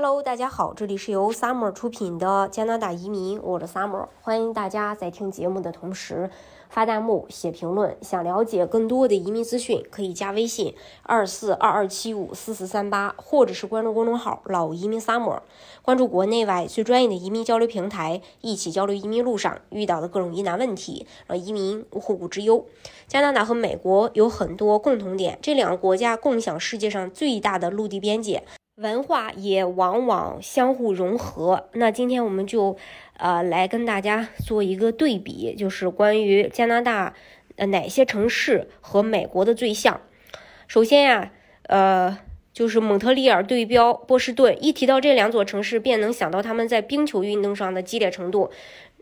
Hello，大家好，这里是由 Summer 出品的加拿大移民，我是 Summer，欢迎大家在听节目的同时发弹幕、写评论。想了解更多的移民资讯，可以加微信二四二二七五四四三八，或者是关注公众号“老移民 Summer”，关注国内外最专业的移民交流平台，一起交流移民路上遇到的各种疑难问题，让移民无后顾之忧。加拿大和美国有很多共同点，这两个国家共享世界上最大的陆地边界。文化也往往相互融合。那今天我们就，呃，来跟大家做一个对比，就是关于加拿大呃哪些城市和美国的最像。首先呀，呃，就是蒙特利尔对标波士顿，一提到这两座城市，便能想到他们在冰球运动上的激烈程度。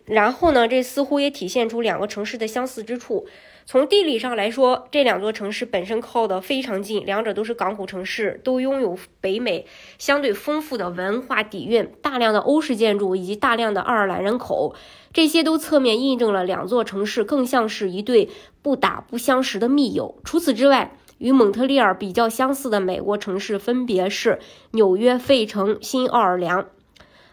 然后呢，这似乎也体现出两个城市的相似之处。从地理上来说，这两座城市本身靠得非常近，两者都是港口城市，都拥有北美相对丰富的文化底蕴，大量的欧式建筑以及大量的爱尔兰人口，这些都侧面印证了两座城市更像是一对不打不相识的密友。除此之外，与蒙特利尔比较相似的美国城市分别是纽约、费城、新奥尔良，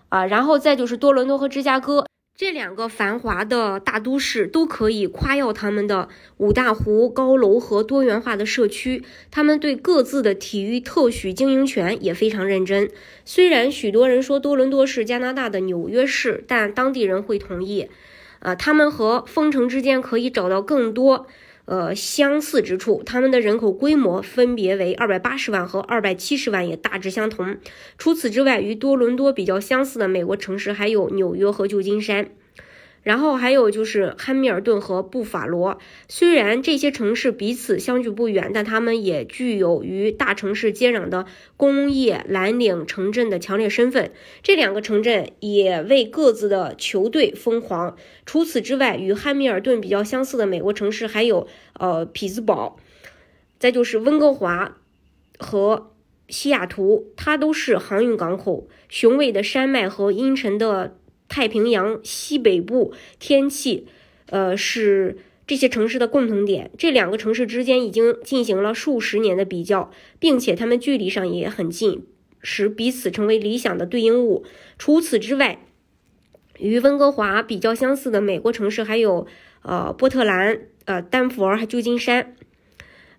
啊，然后再就是多伦多和芝加哥。这两个繁华的大都市都可以夸耀他们的五大湖、高楼和多元化的社区。他们对各自的体育特许经营权也非常认真。虽然许多人说多伦多是加拿大的纽约市，但当地人会同意，呃，他们和丰城之间可以找到更多。呃，相似之处，他们的人口规模分别为二百八十万和二百七十万，也大致相同。除此之外，与多伦多比较相似的美国城市还有纽约和旧金山。然后还有就是汉密尔顿和布法罗，虽然这些城市彼此相距不远，但他们也具有与大城市接壤的工业蓝领城镇的强烈身份。这两个城镇也为各自的球队疯狂。除此之外，与汉密尔顿比较相似的美国城市还有呃匹兹堡，再就是温哥华和西雅图，它都是航运港口。雄伟的山脉和阴沉的。太平洋西北部天气，呃，是这些城市的共同点。这两个城市之间已经进行了数十年的比较，并且它们距离上也很近，使彼此成为理想的对应物。除此之外，与温哥华比较相似的美国城市还有呃波特兰、呃丹佛、还旧金山，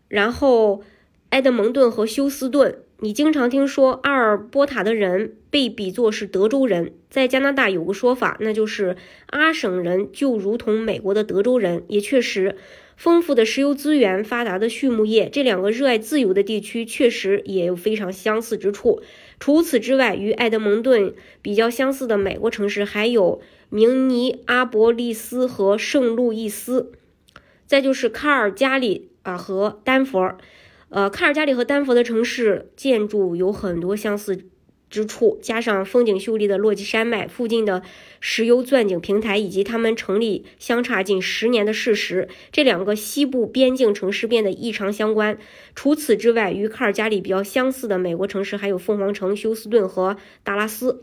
然后埃德蒙顿和休斯顿。你经常听说阿尔伯塔的人被比作是德州人，在加拿大有个说法，那就是阿省人就如同美国的德州人。也确实，丰富的石油资源、发达的畜牧业，这两个热爱自由的地区确实也有非常相似之处。除此之外，与埃德蒙顿比较相似的美国城市还有明尼阿波利斯和圣路易斯，再就是卡尔加里啊和丹佛。呃，卡尔加里和丹佛的城市建筑有很多相似之处，加上风景秀丽的落基山脉附近的石油钻井平台，以及他们成立相差近十年的事实，这两个西部边境城市变得异常相关。除此之外，与卡尔加里比较相似的美国城市还有凤凰城、休斯顿和达拉斯。